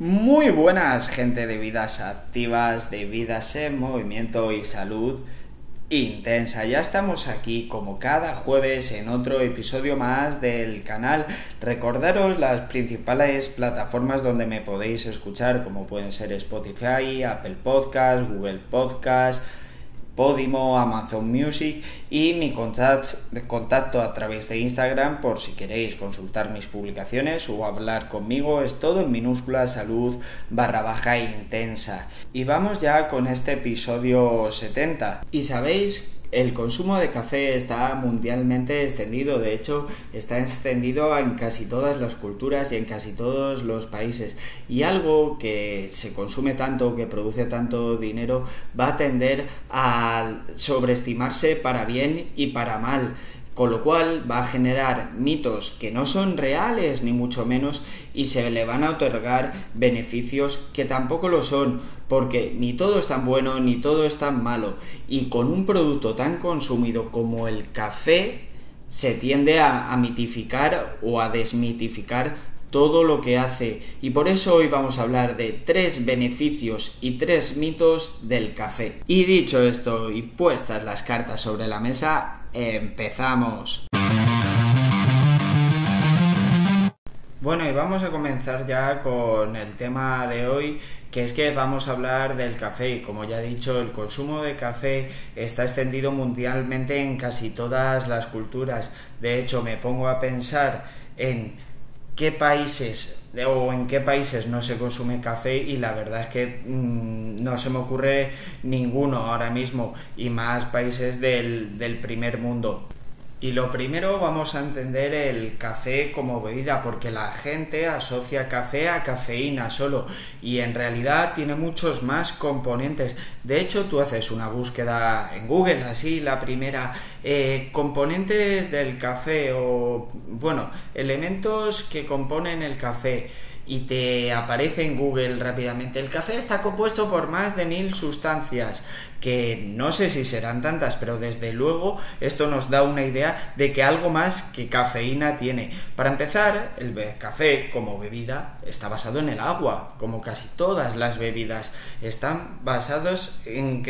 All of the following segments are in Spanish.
Muy buenas gente de vidas activas, de vidas en movimiento y salud intensa. Ya estamos aquí como cada jueves en otro episodio más del canal. Recordaros las principales plataformas donde me podéis escuchar como pueden ser Spotify, Apple Podcast, Google Podcast, Podimo, Amazon Music y mi contacto, a través de Instagram por si queréis consultar mis publicaciones o hablar conmigo. Es todo en minúscula salud barra baja intensa. Y vamos ya con este episodio 70. Y sabéis el consumo de café está mundialmente extendido, de hecho está extendido en casi todas las culturas y en casi todos los países. Y algo que se consume tanto, que produce tanto dinero, va a tender a sobreestimarse para bien y para mal con lo cual va a generar mitos que no son reales ni mucho menos y se le van a otorgar beneficios que tampoco lo son porque ni todo es tan bueno ni todo es tan malo y con un producto tan consumido como el café se tiende a, mitificar o a desmitificar todo lo que hace y por eso hoy vamos a hablar de tres beneficios y tres mitos del café. Y dicho esto y puestas las cartas sobre la mesa, empezamos. Bueno, y vamos a comenzar ya con el tema de hoy, que es que vamos a hablar del café. Y como ya he dicho, el consumo de café está extendido mundialmente en casi todas las culturas. De hecho, me pongo a pensar en qué países o en qué países no se consume café y la verdad es que mm, no se me ocurre ninguno ahora mismo y más países del, del primer mundo. Y lo primero vamos a entender el café como bebida, porque la gente asocia café a cafeína solo y en realidad tiene muchos más componentes. De hecho, tú haces una búsqueda en Google, así la primera, eh, componentes del café o, bueno, elementos que componen el café y te aparece en Google rápidamente. El café está compuesto por más de mil sustancias, que no sé si serán tantas, pero desde luego esto nos da una idea de que algo más que cafeína tiene. Para empezar, el café como bebida está basado en el agua, como casi todas las bebidas. Están basados en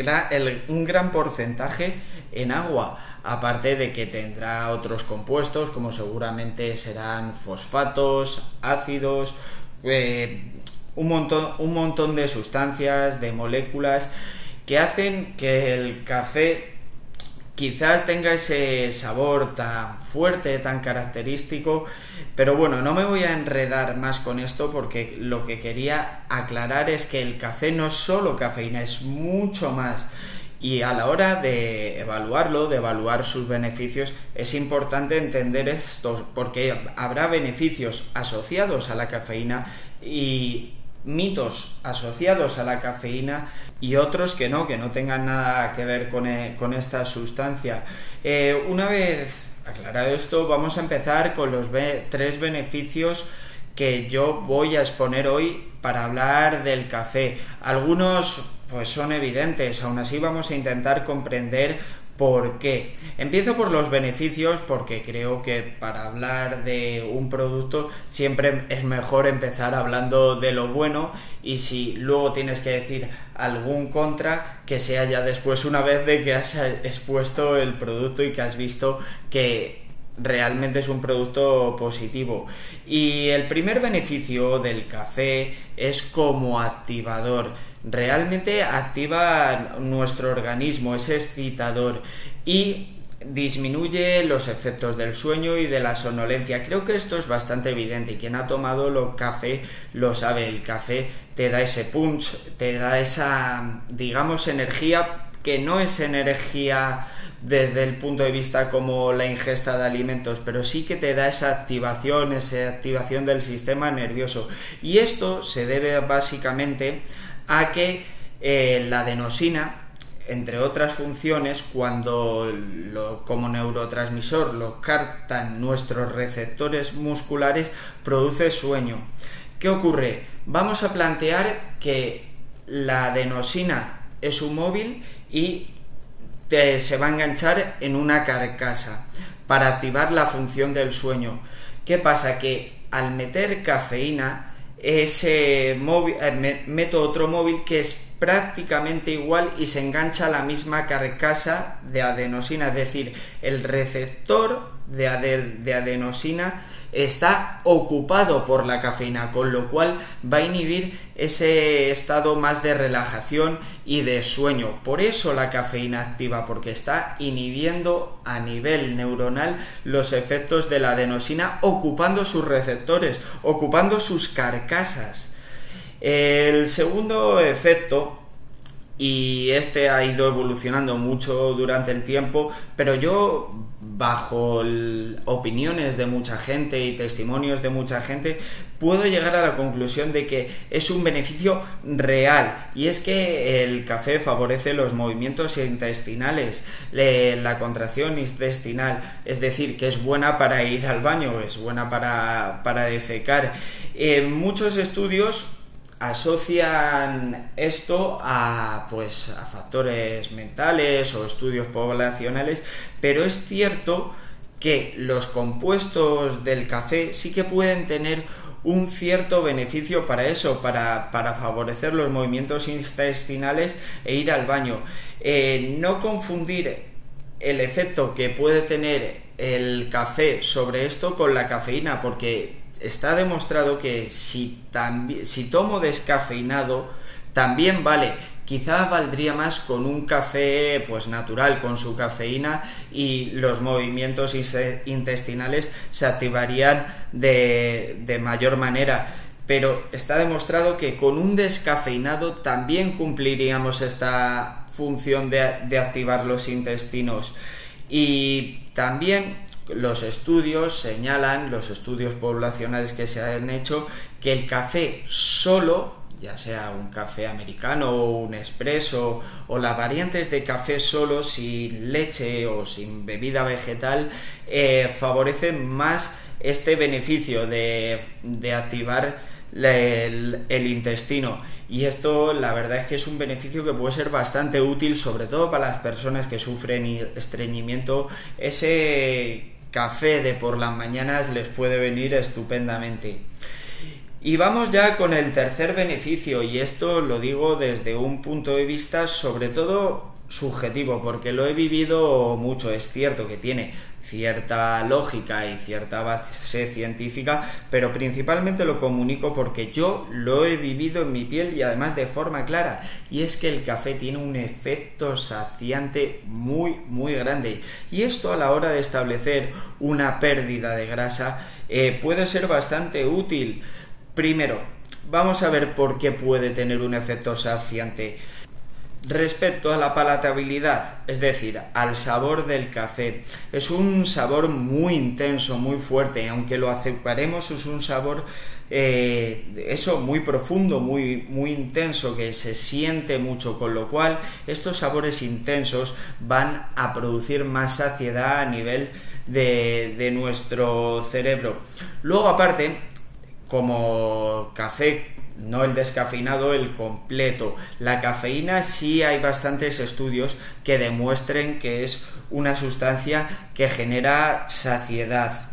un gran porcentaje en agua, aparte de que tendrá otros compuestos como seguramente serán fosfatos, ácidos, eh, un, montón, un montón de sustancias, de moléculas que hacen que el café quizás tenga ese sabor tan fuerte, tan característico, pero bueno, no me voy a enredar más con esto porque lo que quería aclarar es que el café no es solo cafeína, es mucho más. Y a la hora de evaluarlo, de evaluar sus beneficios, es importante entender esto, porque habrá beneficios asociados a la cafeína y mitos asociados a la cafeína y otros que no, que no tengan nada que ver con, e, esta sustancia. Eh, una vez aclarado esto, vamos a empezar con los tres beneficios que yo voy a exponer hoy para hablar del café. Algunos pues son evidentes, aún así vamos a intentar comprender por qué. Empiezo por los beneficios porque creo que para hablar de un producto siempre es mejor empezar hablando de lo bueno y si luego tienes que decir algún contra que sea ya después una vez de que has expuesto el producto y que has visto que realmente es un producto positivo. Y el primer beneficio del café es como activador. Realmente activa nuestro organismo, es excitador y disminuye los efectos del sueño y de la sonolencia. Creo que esto es bastante evidente y quien ha tomado lo café lo sabe. El café te da ese punch, te da esa, digamos, energía que no es energía desde el punto de vista como la ingesta de alimentos, pero sí que te da esa activación, esa activación del sistema nervioso. Y esto se debe básicamente a que eh, la adenosina, entre otras funciones, cuando como neurotransmisor lo captan nuestros receptores musculares, produce sueño. ¿Qué ocurre? Vamos a plantear que la adenosina es un móvil y se va a enganchar en una carcasa para activar la función del sueño. ¿Qué pasa? Que al meter cafeína, ese eh, meto otro móvil que es prácticamente igual y se engancha a la misma carcasa de adenosina, es decir, el receptor de adenosina está ocupado por la cafeína, con lo cual va a inhibir ese estado más de relajación y de sueño. Por eso la cafeína activa, porque está inhibiendo a nivel neuronal los efectos de la adenosina, ocupando sus receptores, ocupando sus carcasas. El segundo efecto y este ha ido evolucionando mucho durante el tiempo, pero yo bajo opiniones de mucha gente y testimonios de mucha gente puedo llegar a la conclusión de que es un beneficio real y es que el café favorece los movimientos intestinales, la contracción intestinal, es decir, que es buena para ir al baño, es buena para, para defecar. En muchos estudios asocian esto a pues a factores mentales o estudios poblacionales, pero es cierto que los compuestos del café sí que pueden tener un cierto beneficio para eso, para, para favorecer los movimientos intestinales e ir al baño. Eh, no confundir el efecto que puede tener el café sobre esto con la cafeína, porque está demostrado que si, tomo descafeinado, también vale. Quizá valdría más con un café pues natural, con su cafeína y los movimientos intestinales se activarían de, mayor manera. Pero está demostrado que con un descafeinado también cumpliríamos esta función de activar los intestinos. Y también los estudios señalan, los estudios poblacionales que se han hecho, que el café solo, ya sea un café americano o un expreso, o las variantes de café solo sin leche o sin bebida vegetal, eh, favorecen más este beneficio de, activar el, el, intestino. Y esto la verdad es que es un beneficio que puede ser bastante útil, sobre todo para las personas que sufren estreñimiento. Ese café de por las mañanas les puede venir estupendamente. Y vamos ya con el tercer beneficio, y esto lo digo desde un punto de vista sobre todo subjetivo, porque lo he vivido mucho, es cierto que tiene cierta lógica y cierta base científica, pero principalmente lo comunico porque yo lo he vivido en mi piel y además de forma clara, y es que el café tiene un efecto saciante muy, muy grande, y esto a la hora de establecer una pérdida de grasa eh, puede ser bastante útil. Primero, vamos a ver por qué puede tener un efecto saciante. Respecto a la palatabilidad, es decir, al sabor del café, es un sabor muy intenso, muy fuerte, aunque lo aceptaremos, es un sabor eh, eso muy profundo, muy, muy intenso, que se siente mucho, con lo cual estos sabores intensos van a producir más saciedad a nivel de, de nuestro cerebro. Luego, aparte, como café no el descafeinado, el completo. La cafeína sí hay bastantes estudios que demuestren que es una sustancia que genera saciedad.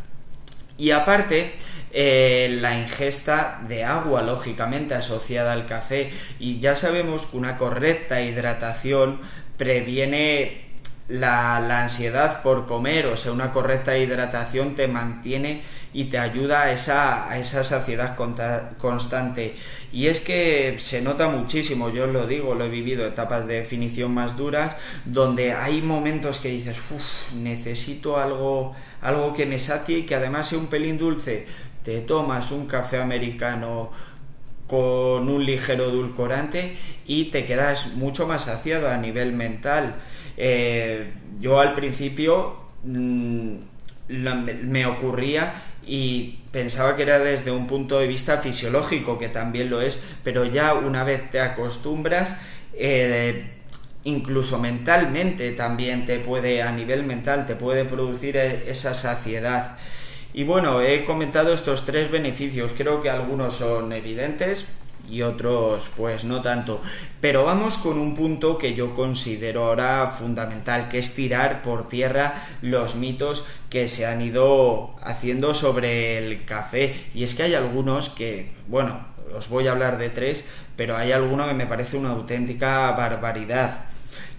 Y aparte, eh, la ingesta de agua, lógicamente asociada al café. Y ya sabemos que una correcta hidratación previene la, ansiedad por comer, o sea, una correcta hidratación te mantiene y te ayuda a esa, a esa saciedad constante. Y es que se nota muchísimo, yo os lo digo, lo he vivido, etapas de definición más duras, donde hay momentos que dices, uff, necesito algo, algo que me sacie y que además sea un pelín dulce. Te tomas un café americano con un ligero edulcorante y te quedas mucho más saciado a nivel mental. Eh, yo al principio mm, me ocurría y pensaba que era desde un punto de vista fisiológico, que también lo es, pero ya una vez te acostumbras, eh, incluso mentalmente también te puede, a nivel mental, te puede producir e-, esa saciedad. Y bueno, he comentado estos tres beneficios, creo que algunos son evidentes, y otros pues no tanto. Pero vamos con un punto que yo considero ahora fundamental, que es tirar por tierra los mitos que se han ido haciendo sobre el café. Y es que hay algunos que, bueno, os voy a hablar de tres, pero hay alguno que me parece una auténtica barbaridad,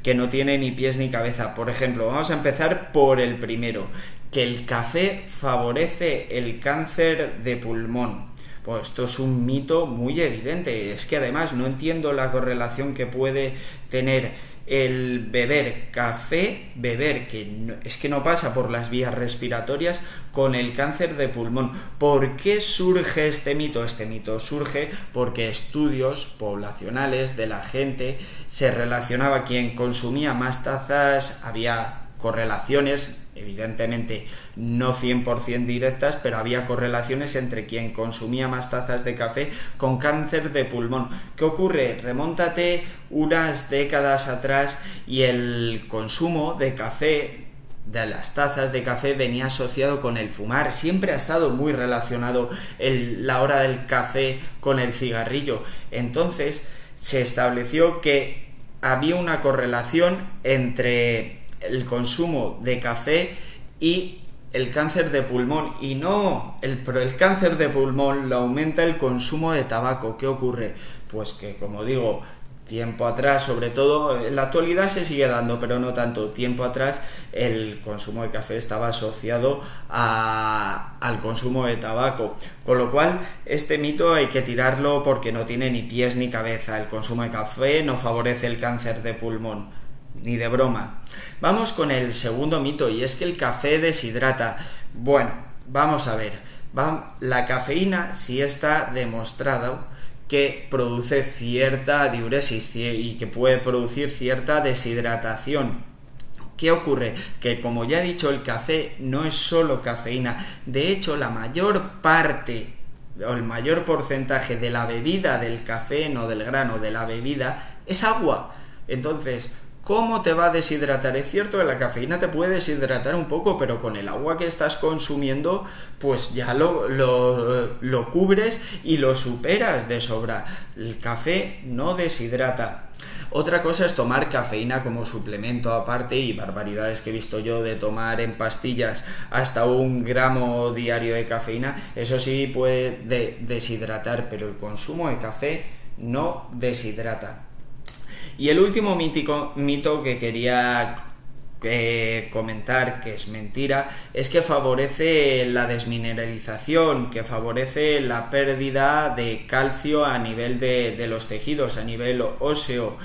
que no tiene ni pies ni cabeza. Por ejemplo, vamos a empezar por el primero, que el café favorece el cáncer de pulmón. Pues esto es un mito muy evidente. Es que además no entiendo la correlación que puede tener el beber café, beber que es que no pasa por las vías respiratorias con el cáncer de pulmón. ¿Por qué surge este mito? Este mito surge porque estudios poblacionales de la gente se relacionaba quien consumía más tazas, había correlaciones evidentemente no 100% directas, pero había correlaciones entre quien consumía más tazas de café con cáncer de pulmón. ¿Qué ocurre? Remóntate unas décadas atrás y el consumo de café de las tazas de café venía asociado con el fumar. Siempre ha estado muy relacionado la hora del café con el cigarrillo. Entonces se estableció que había una correlación entre el consumo de café y el cáncer de pulmón. Y no, el, pero el cáncer de pulmón lo aumenta el consumo de tabaco. ¿Qué ocurre? Pues que, como digo, tiempo atrás, sobre todo, en la actualidad se sigue dando, pero no tanto. Tiempo atrás el consumo de café estaba asociado al consumo de tabaco. Con lo cual, este mito hay que tirarlo porque no tiene ni pies ni cabeza. El consumo de café no favorece el cáncer de pulmón ni de broma. Vamos con el segundo mito y es que el café deshidrata. Bueno, vamos a ver. La cafeína sí está demostrado que produce cierta diuresis y que puede producir cierta deshidratación. ¿Qué ocurre? Que como ya he dicho, el café no es solo cafeína. De hecho, la mayor parte o el mayor porcentaje de la bebida del café, no del grano, de la bebida, es agua. Entonces, ¿Cómo te va a deshidratar? Es cierto que la cafeína te puede deshidratar un poco, pero con el agua que estás consumiendo, pues ya lo, lo, cubres y lo superas de sobra. El café no deshidrata. Otra cosa es tomar cafeína como suplemento aparte y barbaridades que he visto yo de tomar en pastillas hasta un gramo diario de cafeína. Eso sí puede deshidratar, pero el consumo de café no deshidrata. Y el último mito que quería eh, comentar que es mentira es que favorece la desmineralización, que favorece la pérdida de calcio a nivel de, de, los tejidos, a nivel óseo,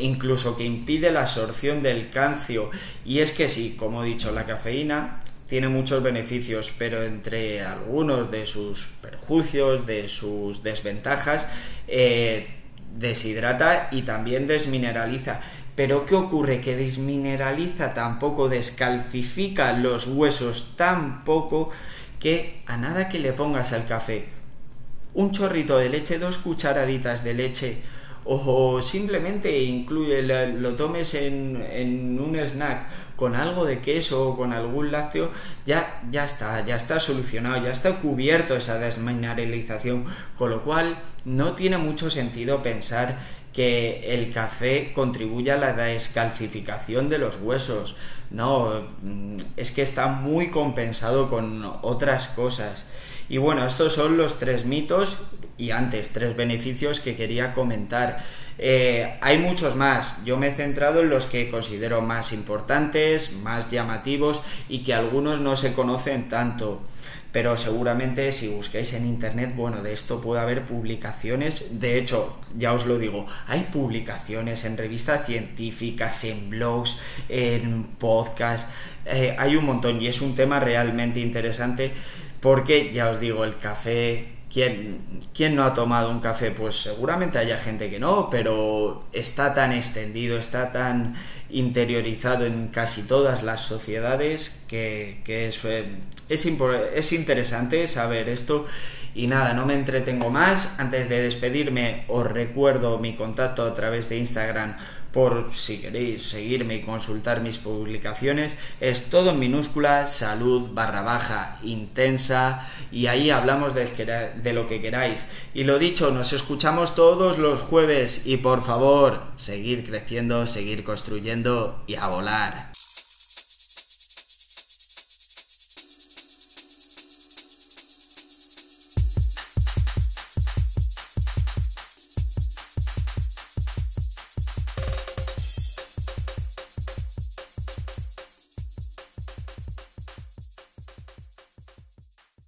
incluso que impide la absorción del calcio. Y es que sí, como he dicho, la cafeína tiene muchos beneficios, pero entre algunos de sus perjuicios, de sus desventajas, eh, deshidrata y también desmineraliza. Pero ¿qué ocurre? Que desmineraliza tampoco, descalcifica los huesos tan poco que a nada que le pongas al café un chorrito de leche, dos cucharaditas de leche o simplemente incluye, lo tomes en, en, un snack con algo de queso o con algún lácteo, ya, ya está, ya está solucionado, ya está cubierto esa desmineralización, con lo cual no tiene mucho sentido pensar que el café contribuye a la descalcificación de los huesos. No, mm, es que está muy compensado con otras cosas. Y bueno, estos son los tres mitos y antes tres beneficios que quería comentar. Eh, hay muchos más, yo me he centrado en los que considero más importantes, más llamativos y que algunos no se conocen tanto. Pero seguramente si buscáis en internet, bueno, de esto puede haber publicaciones. De hecho, ya os lo digo, hay publicaciones en revistas científicas, en blogs, en podcasts, eh, hay un montón y es un tema realmente interesante porque ya os digo, el café ¿Quién, ¿Quién, no ha tomado un café? Pues seguramente haya gente que no, pero está tan extendido, está tan interiorizado en casi todas las sociedades que, es, eh, es, es interesante saber esto. Y nada, no me entretengo más. Antes de despedirme, os recuerdo mi contacto a través de Instagram por si queréis seguirme y consultar mis publicaciones, es todo en minúscula, salud barra baja intensa y ahí hablamos de, de, lo que queráis. Y lo dicho, nos escuchamos todos los jueves y por favor, seguir creciendo, seguir construyendo y a volar.